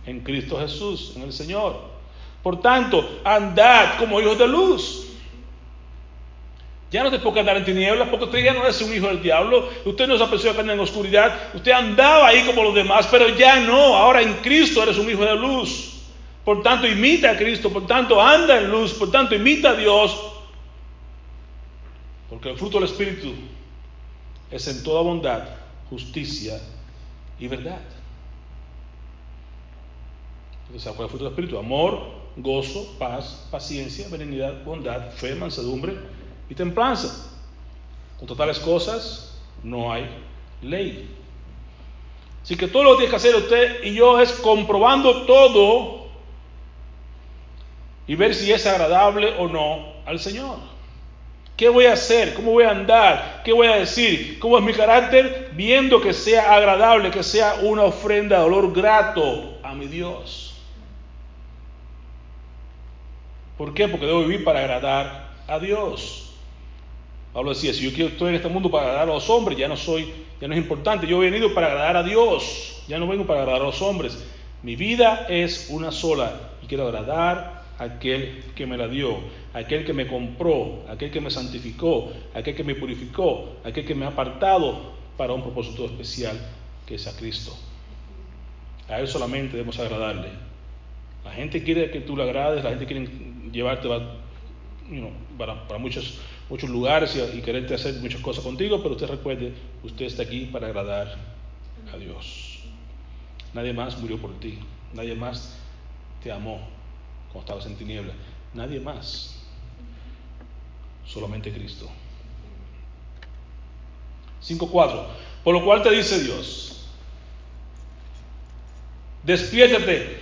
Speaker 1: en Cristo Jesús, en el Señor. Por tanto, andad como hijos de luz. Ya no te puede andar en tinieblas porque usted ya no es un hijo del diablo. Usted no persona que anda en oscuridad. Usted andaba ahí como los demás, pero ya no. Ahora en Cristo eres un hijo de luz. Por tanto, imita a Cristo. Por tanto, anda en luz. Por tanto, imita a Dios. Porque el fruto del Espíritu es en toda bondad, justicia y verdad. Entonces, ¿cuál es el fruto del Espíritu? Amor, gozo, paz, paciencia, benignidad, bondad, fe, mansedumbre y templanza. Con totales cosas no hay ley. Así que todo lo que tiene que hacer usted y yo es comprobando todo y ver si es agradable o no al Señor. ¿Qué voy a hacer? ¿Cómo voy a andar? ¿Qué voy a decir? ¿Cómo es mi carácter? Viendo que sea agradable, que sea una ofrenda de olor grato a mi Dios. ¿Por qué? Porque debo vivir para agradar a Dios. Pablo decía, si yo estoy en este mundo para agradar a los hombres, ya no soy, ya no es importante. Yo he venido para agradar a Dios, ya no vengo para agradar a los hombres. Mi vida es una sola y quiero agradar a aquel que me la dio, a aquel que me compró, a aquel que me santificó, a aquel que me purificó, a aquel que me ha apartado para un propósito especial que es a Cristo. A Él solamente debemos agradarle. La gente quiere que tú le agrades, la gente quiere llevarte para, muchos, muchos lugares y, quererte hacer muchas cosas contigo, pero usted recuerde, usted está aquí para agradar a Dios. Nadie más murió por ti, nadie más te amó cuando estabas en tiniebla, nadie más, solamente Cristo. 5.4. Por lo cual te dice Dios, despiértate,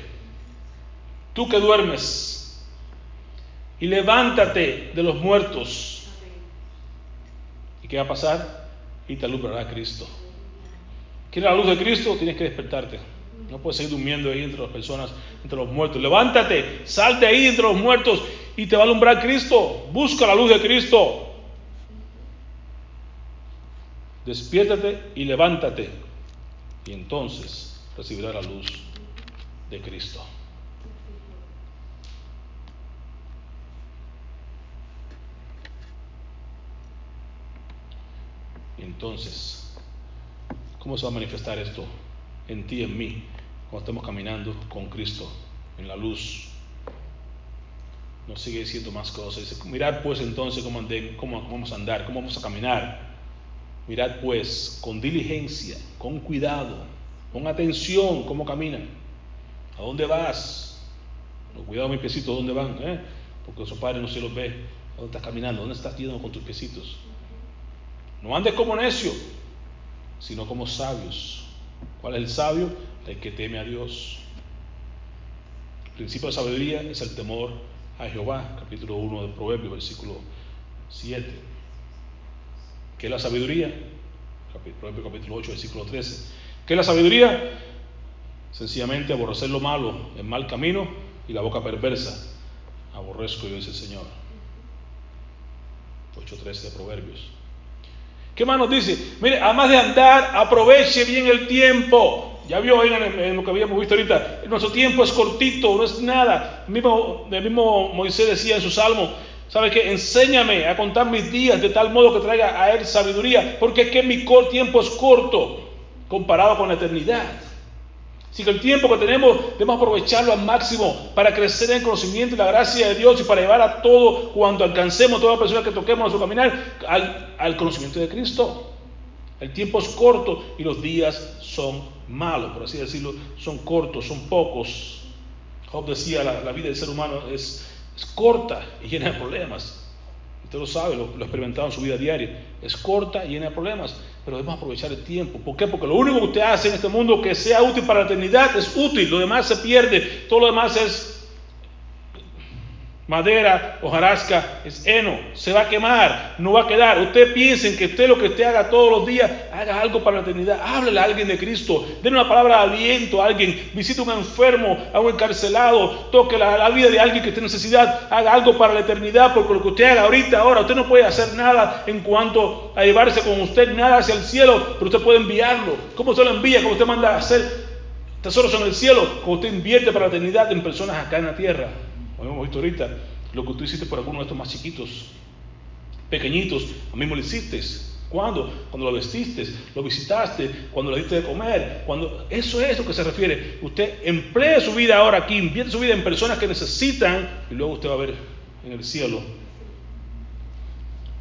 Speaker 1: tú que duermes, y levántate de los muertos. ¿Y qué va a pasar? Y te alumbrará Cristo. ¿Quieres la luz de Cristo? Tienes que despertarte. No puedes seguir durmiendo ahí entre las personas, entre los muertos. Levántate, sal de ahí entre los muertos y te va a alumbrar Cristo. Busca la luz de Cristo. Despiértate y levántate. Y entonces recibirás la luz de Cristo. Entonces, ¿cómo se va a manifestar esto en ti, en mí, cuando estemos caminando con Cristo en la luz? Nos sigue diciendo más cosas. Dice, mirad pues entonces cómo, cómo vamos a andar, cómo vamos a caminar Mirad pues con diligencia, con cuidado, con atención cómo caminan. ¿A dónde vas? Cuidado mis piecitos, ¿a dónde van? ¿Eh? Porque su padre no se los ve. ¿A dónde estás caminando? ¿Dónde estás yendo con tus piecitos? No andes como necio, sino como sabios. ¿Cuál es el sabio? El que teme a Dios. El principio de sabiduría es el temor a Jehová, capítulo 1 de Proverbios, versículo 7. ¿Qué es la sabiduría? Proverbio capítulo 8, versículo 13. ¿Qué es la sabiduría? Sencillamente aborrecer lo malo, el mal camino y la boca perversa. Aborrezco yo, dice el Señor. 8.13 de Proverbios. ¿Qué más nos dice? Mire, además de andar, aproveche bien el tiempo. Ya vio en, en, lo que habíamos visto ahorita, nuestro tiempo es cortito, no es nada. El mismo, el mismo Moisés decía en su salmo, ¿Sabe qué? Enséñame a contar mis días de tal modo que traiga a Él sabiduría, porque es que mi tiempo es corto comparado con la eternidad. Así que el tiempo que tenemos debemos aprovecharlo al máximo para crecer en conocimiento y la gracia de Dios y para llevar a todo, cuando alcancemos, toda persona que toquemos nuestro caminar, al, al conocimiento de Cristo. El tiempo es corto y los días son malos, por así decirlo, son cortos, son pocos. Job decía, la, vida del ser humano es corta y llena de problemas. Usted lo sabe, lo, ha experimentado en su vida diaria. Es corta y llena de problemas, pero debemos aprovechar el tiempo. ¿Por qué? Porque lo único que usted hace en este mundo que sea útil para la eternidad es útil. Lo demás se pierde. Todo lo demás es madera, hojarasca, es heno, se va a quemar, no va a quedar. Usted piense que usted lo que usted haga todos los días, haga algo para la eternidad. Háblele a alguien de Cristo, denle una palabra de aliento a alguien, visite a un enfermo, a un encarcelado, toque la, vida de alguien que en necesidad, haga algo para la eternidad, porque lo que usted haga ahorita, ahora, usted no puede hacer nada en cuanto a llevarse con usted nada hacia el cielo, pero usted puede enviarlo. ¿Cómo usted lo envía? ¿Cómo usted manda a hacer tesoros en el cielo? Como usted invierte para la eternidad en personas acá en la tierra como hemos visto ahorita, lo que tú hiciste por alguno de estos más chiquitos, pequeñitos, a mí me lo hiciste. ¿Cuándo? Cuando lo vestiste, lo visitaste, cuando le diste de comer, cuando eso es lo que se refiere. Usted emplea su vida ahora aquí, invierte su vida en personas que necesitan y luego usted va a ver en el cielo.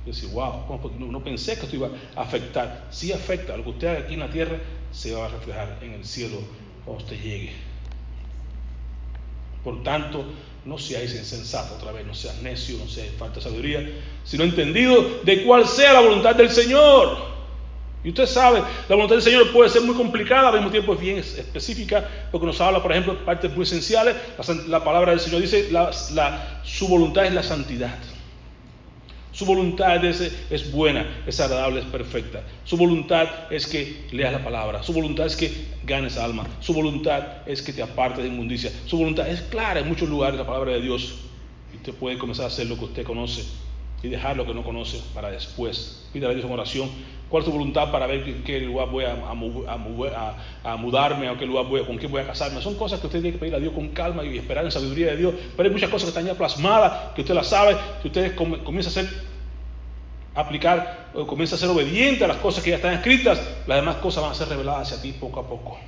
Speaker 1: Y decir, wow, no, pensé que esto iba a afectar. Sí afecta, lo que usted haga aquí en la tierra se va a reflejar en el cielo cuando usted llegue. Por tanto, no seáis insensato otra vez, no seas necio, no seas falta de sabiduría, sino entendido de cuál sea la voluntad del Señor. Y usted sabe, la voluntad del Señor puede ser muy complicada, al mismo tiempo es bien específica, porque nos habla, por ejemplo, partes muy esenciales. La, la palabra del Señor dice, la, su voluntad es la santidad. Su voluntad es, es, buena, es agradable, es perfecta. Su voluntad es que leas la palabra. Su voluntad es que ganes alma. Su voluntad es que te apartes de inmundicia. Su voluntad es clara en muchos lugares la palabra de Dios. Y usted puede comenzar a hacer lo que usted conoce. Y dejar lo que no conoce para después. Pídale a Dios en oración cuál es tu voluntad para ver en qué lugar voy a, a, a, mudarme, o qué lugar voy, con quién voy a casarme. Son cosas que usted tiene que pedir a Dios con calma y esperar en sabiduría de Dios. Pero hay muchas cosas que están ya plasmadas, que usted las sabe, que usted comienza a hacer aplicar comienza a ser obediente a las cosas que ya están escritas, las demás cosas van a ser reveladas hacia ti poco a poco.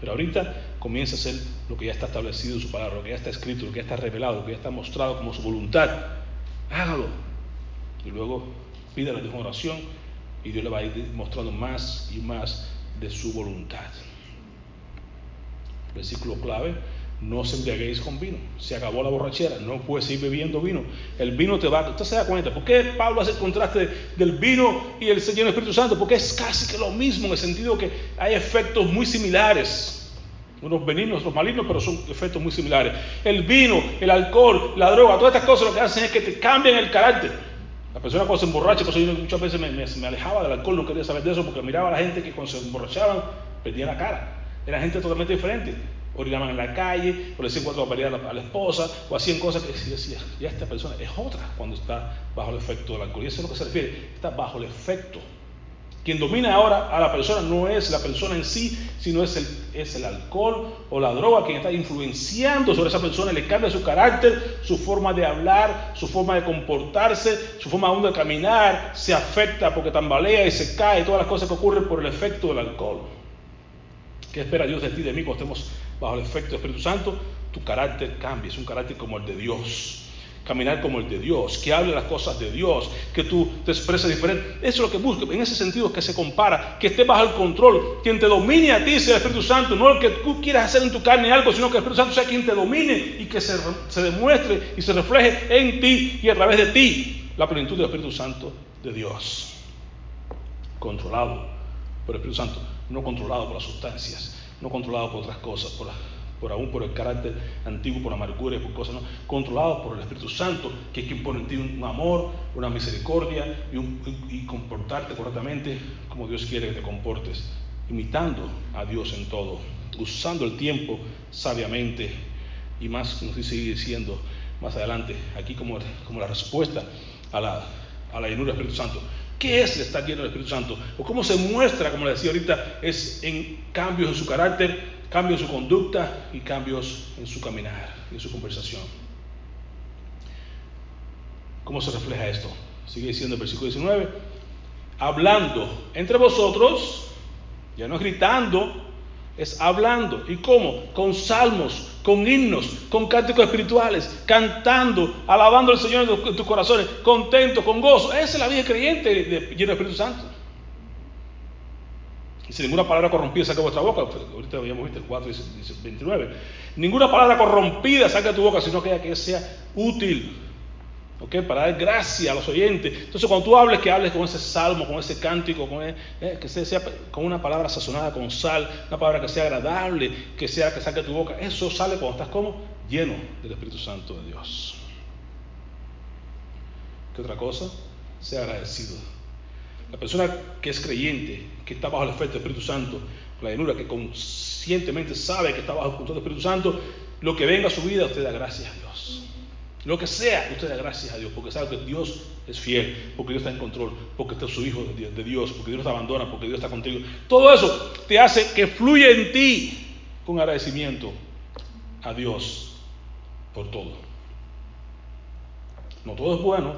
Speaker 1: Pero ahorita comienza a ser lo que ya está establecido en su palabra, lo que ya está escrito, lo que ya está revelado, lo que ya está mostrado como su voluntad. Hágalo. Y luego pídale a Dios oración y Dios le va a ir mostrando más y más de su voluntad. Versículo clave, no se embriaguéis con vino. Se acabó la borrachera, no puedes seguir bebiendo vino. El vino te va, usted se da cuenta, ¿por qué Pablo hace el contraste del vino y el Señor Espíritu Santo? Porque es casi que lo mismo en el sentido que hay efectos muy similares. Unos benignos, otros malignos, pero son efectos muy similares. El vino, el alcohol, la droga, todas estas cosas lo que hacen es que te cambian el carácter. La persona cuando se emborracha, pues yo muchas veces me, alejaba del alcohol, no quería saber de eso porque miraba a la gente que cuando se emborrachaban perdía la cara. Era gente totalmente diferente orinaban en la calle, o le decían cuatro a la esposa, o hacían cosas que decía, ya esta persona es otra cuando está bajo el efecto del alcohol. Y eso es lo que se refiere, está bajo el efecto. Quien domina ahora a la persona no es la persona en sí, sino es el, es el alcohol o la droga quien está influenciando sobre esa persona, le cambia su carácter, su forma de hablar, su forma de comportarse, su forma aún de caminar, se afecta porque tambalea y se cae, todas las cosas que ocurren por el efecto del alcohol. ¿Qué espera Dios de ti, de mí, cuando estemos bajo el efecto del Espíritu Santo? Tu carácter cambia, es un carácter como el de Dios. Caminar como el de Dios, que hable las cosas de Dios, que tú te expreses diferente. Eso es lo que busca. En ese sentido que se compara, que esté bajo el control. Quien te domine a ti sea el Espíritu Santo, no el que tú quieras hacer en tu carne algo, sino que el Espíritu Santo sea quien te domine y que se, se demuestre y se refleje en ti y a través de ti la plenitud del Espíritu Santo de Dios. Controlado por el Espíritu Santo no controlado por las sustancias, no controlado por otras cosas, por, por aún por el carácter antiguo, por amargura y por cosas, no, controlado por el Espíritu Santo, que es quien pone en ti un, amor, una misericordia y, comportarte correctamente como Dios quiere que te comportes, imitando a Dios en todo, usando el tiempo sabiamente y más, nos sigue diciendo más adelante, aquí como, como la respuesta a la, a la llenura del Espíritu Santo. ¿Qué es estar lleno del Espíritu Santo? O cómo se muestra, como le decía ahorita, es en cambios en su carácter, cambios en su conducta y cambios en su caminar, en su conversación. ¿Cómo se refleja esto? Sigue diciendo el versículo 19, hablando entre vosotros, ya no es gritando, es hablando. ¿Y cómo? Con salmos, con himnos, con cánticos espirituales, cantando, alabando al Señor en tus corazones, contento, con gozo. Esa es la vida creyente de, lleno del Espíritu Santo. Y sin ninguna palabra corrompida saca vuestra boca. Ahorita habíamos visto el 4 dice, 29. Ninguna palabra corrompida saca de tu boca, sino que sea útil para dar gracia a los oyentes. Entonces, cuando tú hables, que hables con ese salmo, con ese cántico, con, eh, que sea con una palabra sazonada con sal, una palabra que sea agradable, que sea que saque tu boca. Eso sale cuando estás como lleno del Espíritu Santo de Dios. ¿Qué otra cosa? Sea agradecido. La persona que es creyente, que está bajo el efecto del Espíritu Santo, la llenura, que conscientemente sabe que está bajo el control del Espíritu Santo, lo que venga a su vida, usted da gracias a Dios. Lo que sea, usted da gracias a Dios, porque sabe que Dios es fiel, porque Dios está en control, porque usted es su hijo de Dios, porque Dios te abandona, porque Dios está contigo. Todo eso te hace que fluya en ti con agradecimiento a Dios por todo. No todo es bueno,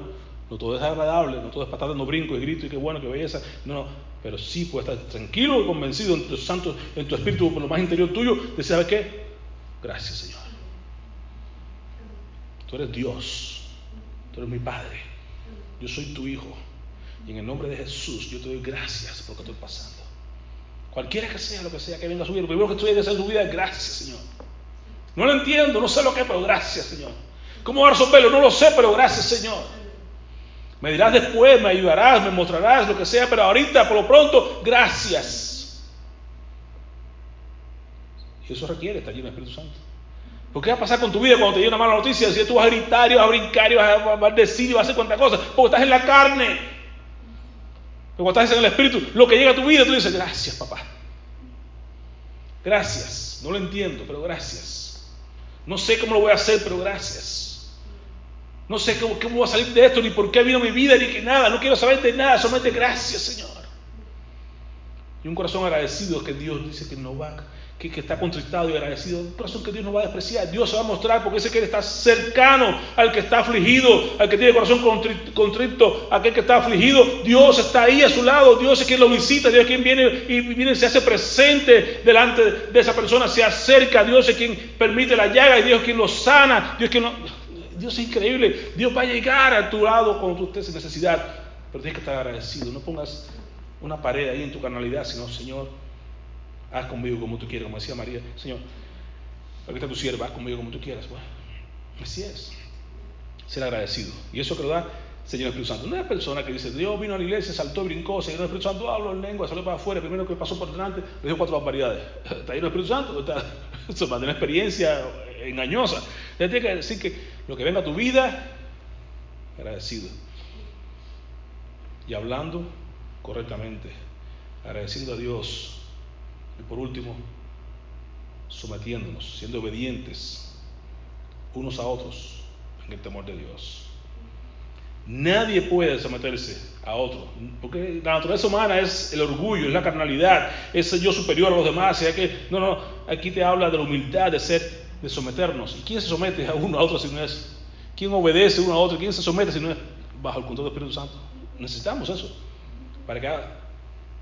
Speaker 1: no todo es agradable, no todo es para estar dando brinco y grito y qué bueno, qué belleza. No, no, pero sí puedes estar tranquilo y convencido en tu santo, en tu espíritu, por lo más interior tuyo, de saber qué. Gracias, Señor. Tú eres Dios, tú eres mi Padre, yo soy tu Hijo. Y en el nombre de Jesús yo te doy gracias por lo que estoy pasando. Cualquiera que sea lo que sea que venga a su vida, lo primero que estoy hacer en su vida es gracias, Señor. No lo entiendo, no sé lo que pero gracias, Señor. ¿Cómo va a resolverlo? No lo sé, pero gracias, Señor. Me dirás después, me ayudarás, me mostrarás, lo que sea, pero ahorita, por lo pronto, gracias. Y eso requiere estar lleno del Espíritu Santo. ¿Por qué va a pasar con tu vida cuando te llegue una mala noticia? Si tú vas a gritar y vas a brincar y vas a maldecir y vas a hacer cuantas cosas, porque estás en la carne. Pero cuando estás en el espíritu, lo que llega a tu vida, tú dices, gracias, papá. Gracias. No lo entiendo, pero gracias. No sé cómo lo voy a hacer, pero gracias. No sé cómo, cómo voy a salir de esto, ni por qué vino mi vida, ni que nada. No quiero saber de nada, solamente gracias, Señor. Y un corazón agradecido que Dios dice que no va que, está contristado y agradecido, un corazón que Dios no va a despreciar. Dios se va a mostrar porque ese que está cercano al que está afligido, al que tiene corazón contrito, aquel que está afligido. Dios está ahí a su lado, Dios es quien lo visita, Dios es quien viene y viene, se hace presente delante de esa persona, se acerca, Dios es quien permite la llaga y Dios es quien lo sana, Dios es quien Dios es increíble, Dios va a llegar a tu lado cuando tú estés en necesidad, pero tienes que estar agradecido, no pongas una pared ahí en tu carnalidad, sino Señor, haz conmigo como tú quieras, como decía María, Señor, aquí está tu sierva, haz conmigo como tú quieras. Bueno, así es, ser agradecido. Y eso que lo da Señor Espíritu Santo. No es persona que dice, Dios vino a la iglesia, saltó, brincó, Señor Espíritu Santo, hablo en lengua, salió para afuera, primero que pasó por delante, le dijo cuatro barbaridades. ¿Está ahí el Espíritu Santo? Está, eso va a tener experiencia engañosa. Entonces tiene que decir que lo que venga a tu vida, agradecido. Y hablando correctamente, agradeciendo a Dios y por último, sometiéndonos, siendo obedientes unos a otros en el temor de Dios. Nadie puede someterse a otro, porque la naturaleza humana es el orgullo, es la carnalidad, es el yo superior a los demás. que, no, no, aquí te habla de la humildad de ser, de someternos. ¿Y quién se somete a uno a otro si no es? ¿Quién obedece uno a otro? ¿Quién se somete si no es bajo el control del Espíritu Santo? Necesitamos eso para que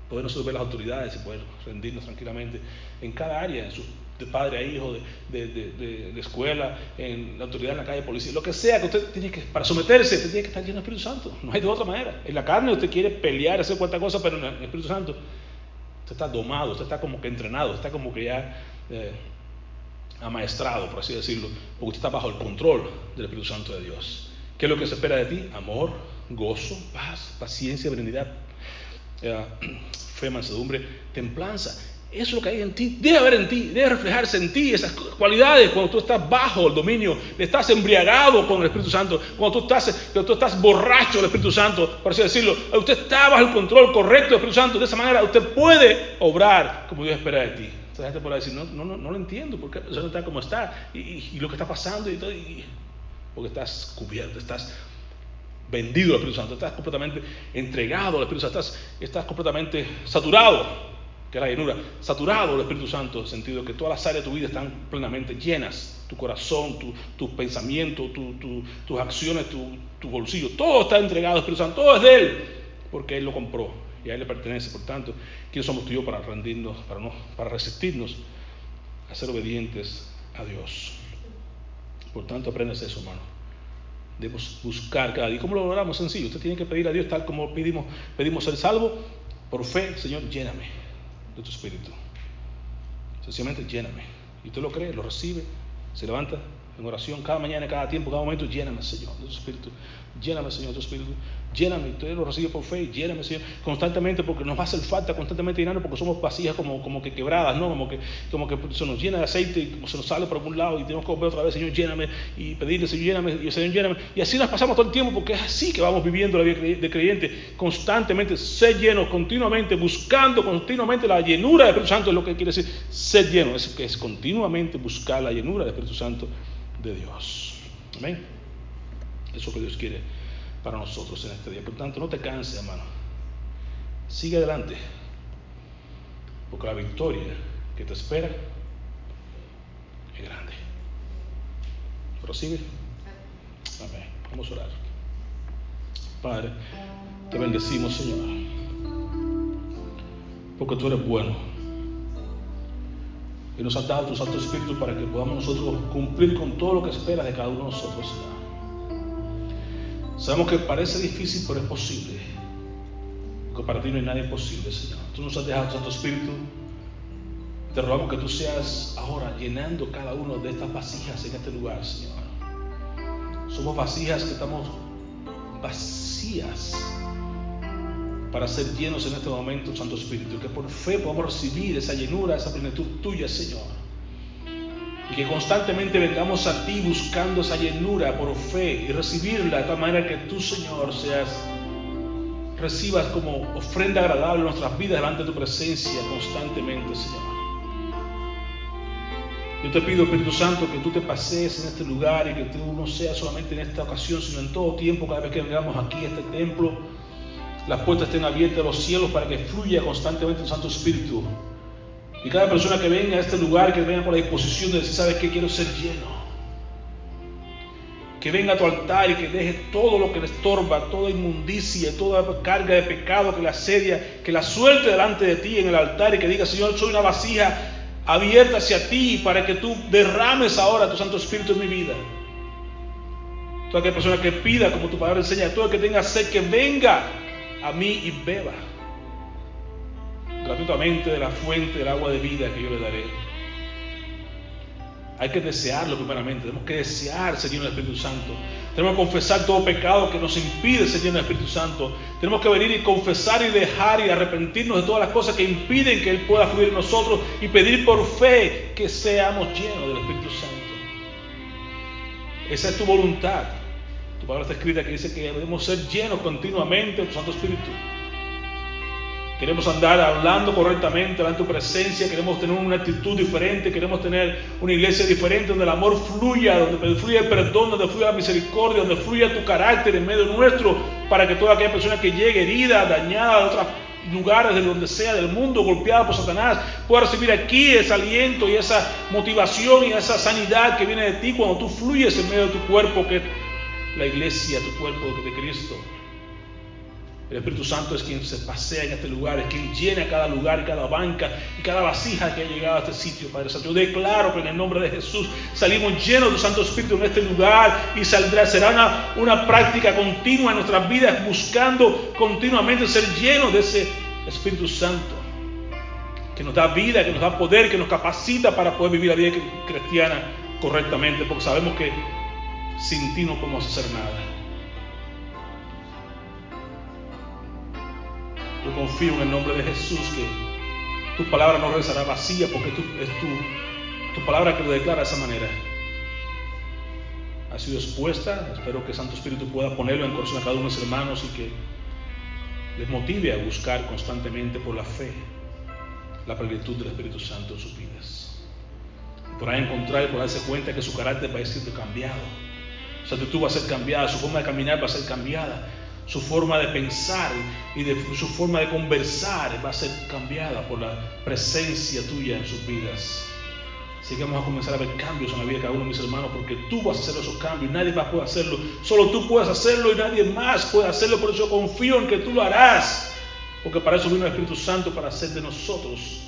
Speaker 1: poder nosotros las autoridades y poder rendirnos tranquilamente en cada área, de padre a hijo, de, de, de, escuela, en la autoridad en la calle, policía, lo que sea que usted tiene que, para someterse, usted tiene que estar lleno del Espíritu Santo, no hay de otra manera. En la carne usted quiere pelear, hacer cuanta cosa, pero en el Espíritu Santo usted está domado, usted está como que entrenado, está como que ya eh, amaestrado, por así decirlo, porque usted está bajo el control del Espíritu Santo de Dios. ¿Qué es lo que se espera de ti? Amor, gozo, paz, paciencia, benignidad, eh, fe, mansedumbre, templanza. Eso es lo que hay en ti. Debe haber en ti, debe reflejarse en ti esas cualidades cuando tú estás bajo el dominio, estás embriagado con el Espíritu Santo, cuando tú estás, cuando tú estás borracho del Espíritu Santo, por así decirlo. Usted está bajo el control correcto del Espíritu Santo. De esa manera usted puede obrar como Dios espera de ti. Esta gente puede decir, no, no, no, no lo entiendo, porque la persona está como está y, lo que está pasando y todo. porque estás cubierto, estás vendido al Espíritu Santo, estás completamente entregado al Espíritu Santo, estás, estás completamente saturado, que es la llenura, saturado del Espíritu Santo, en el sentido que todas las áreas de tu vida están plenamente llenas, tu corazón, tus pensamientos, tus acciones, tu, bolsillo, todo está entregado al Espíritu Santo, todo es de Él, porque Él lo compró y a Él le pertenece. Por tanto, ¿quiénes somos tú y yo para rendirnos, para, no, para resistirnos a ser obedientes a Dios? Por tanto, aprendes eso, hermano. Debemos buscar cada día. ¿Cómo lo logramos? Sencillo. Usted tiene que pedir a Dios tal como pedimos, pedimos ser salvo. Por fe, Señor, lléname de tu espíritu. Sencillamente lléname. Y usted lo cree, lo recibe, se levanta en oración cada mañana, cada tiempo, cada momento. Lléname, Señor, de tu espíritu. Lléname, Señor, de tu espíritu lléname, usted lo recibe por fe, lléname, Señor, constantemente, porque nos va a hacer falta constantemente llenarnos, porque somos vasijas como, como que quebradas, ¿no? Como que, como que se nos llena de aceite y se nos sale por algún lado y tenemos que volver otra vez, Señor, lléname, y pedirle, Señor, lléname, y Señor, lléname. Y así nos pasamos todo el tiempo, porque es así que vamos viviendo la vida de creyente, constantemente, ser llenos, continuamente, buscando continuamente la llenura del Espíritu Santo, es lo que quiere decir ser lleno, es que es continuamente buscar la llenura del Espíritu Santo de Dios. Amén. Eso es lo que Dios quiere para nosotros en este día. Por tanto, no te canses, hermano. Sigue adelante. Porque la victoria que te espera es grande. Prosigue. Amén. Vamos a orar. Padre, te bendecimos, Señor. Porque tú eres bueno. Y nos has dado tu Santo Espíritu para que podamos nosotros cumplir con todo lo que esperas de cada uno de nosotros, Señor. Sabemos que parece difícil, pero es posible. Porque para ti no hay nada imposible, Señor. Tú nos has dejado Santo Espíritu. Te rogamos que tú seas ahora llenando cada uno de estas vasijas en este lugar, Señor. Somos vasijas que estamos vacías para ser llenos en este momento, Santo Espíritu. Que por fe podamos recibir esa llenura, esa plenitud tuya, Señor. Que constantemente vengamos a ti buscando esa llenura por fe y recibirla de tal manera que tú, Señor, seas, recibas como ofrenda agradable nuestras vidas delante de tu presencia constantemente, Señor. Yo te pido, Espíritu Santo, que tú te pasees en este lugar y que tú no seas solamente en esta ocasión, sino en todo tiempo, cada vez que vengamos aquí a este templo, las puertas estén abiertas a los cielos para que fluya constantemente el Santo Espíritu. Y cada persona que venga a este lugar, que venga con la disposición de decir, ¿sabes qué? Quiero ser lleno. Que venga a tu altar y que deje todo lo que le estorba, toda inmundicia, toda carga de pecado que le asedia, que la suelte delante de ti en el altar y que diga, Señor, soy una vasija abierta hacia ti para que tú derrames ahora tu Santo Espíritu en mi vida. Toda aquella persona que pida, como tu palabra enseña, todo el que tenga sed, que venga a mí y beba gratuitamente de la fuente del agua de vida que yo le daré. Hay que desearlo primeramente, tenemos que desear ser lleno del Espíritu Santo. Tenemos que confesar todo pecado que nos impide ser lleno del Espíritu Santo. Tenemos que venir y confesar y dejar y arrepentirnos de todas las cosas que impiden que Él pueda fluir en nosotros y pedir por fe que seamos llenos del Espíritu Santo. Esa es tu voluntad. Tu palabra está escrita que dice que debemos ser llenos continuamente del Santo Espíritu. Queremos andar hablando correctamente en tu presencia, queremos tener una actitud diferente, queremos tener una iglesia diferente donde el amor fluya, donde fluya el perdón, donde fluya la misericordia, donde fluya tu carácter en medio nuestro, para que toda aquella persona que llegue herida, dañada de otros lugares, de donde sea del mundo, golpeada por Satanás, pueda recibir aquí ese aliento y esa motivación y esa sanidad que viene de ti cuando tú fluyes en medio de tu cuerpo, que es la iglesia, tu cuerpo de Cristo. El Espíritu Santo es quien se pasea en este lugar, es quien llena cada lugar y cada banca y cada vasija que ha llegado a este sitio, Padre Santo. Yo declaro que en el nombre de Jesús salimos llenos del Santo Espíritu en este lugar y saldrá, será una, una práctica continua en nuestras vidas, buscando continuamente ser llenos de ese Espíritu Santo que nos da vida, que nos da poder, que nos capacita para poder vivir la vida cristiana correctamente, porque sabemos que sin ti no podemos hacer nada. Confío en el nombre de Jesús que tu palabra no regresará vacía porque tu, es tu, palabra que lo declara de esa manera. Ha sido expuesta. Espero que Santo Espíritu pueda ponerlo en corazón a cada uno de mis hermanos y que les motive a buscar constantemente por la fe la plenitud del Espíritu Santo en sus vidas. Ahí encontrar y por darse cuenta que su carácter va a ser cambiado. Su actitud va a ser cambiada, su forma de caminar va a ser cambiada su forma de pensar y de, su forma de conversar va a ser cambiada por la presencia tuya en sus vidas. Así que vamos a comenzar a ver cambios en la vida de cada uno de mis hermanos, porque tú vas a hacer esos cambios, nadie más puede hacerlo. Solo tú puedes hacerlo y nadie más puede hacerlo. Por eso confío en que tú lo harás, porque para eso vino el Espíritu Santo, para hacer de nosotros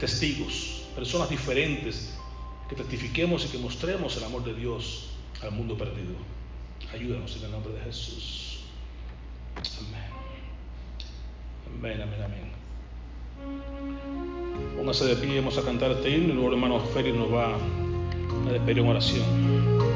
Speaker 1: testigos, personas diferentes, que testifiquemos y que mostremos el amor de Dios al mundo perdido. Ayúdanos en el nombre de Jesús. Amén. Amén, amén, amén. Póngase de pie, vamos a cantar este himno y luego el hermano Félix nos va a despedir en oración.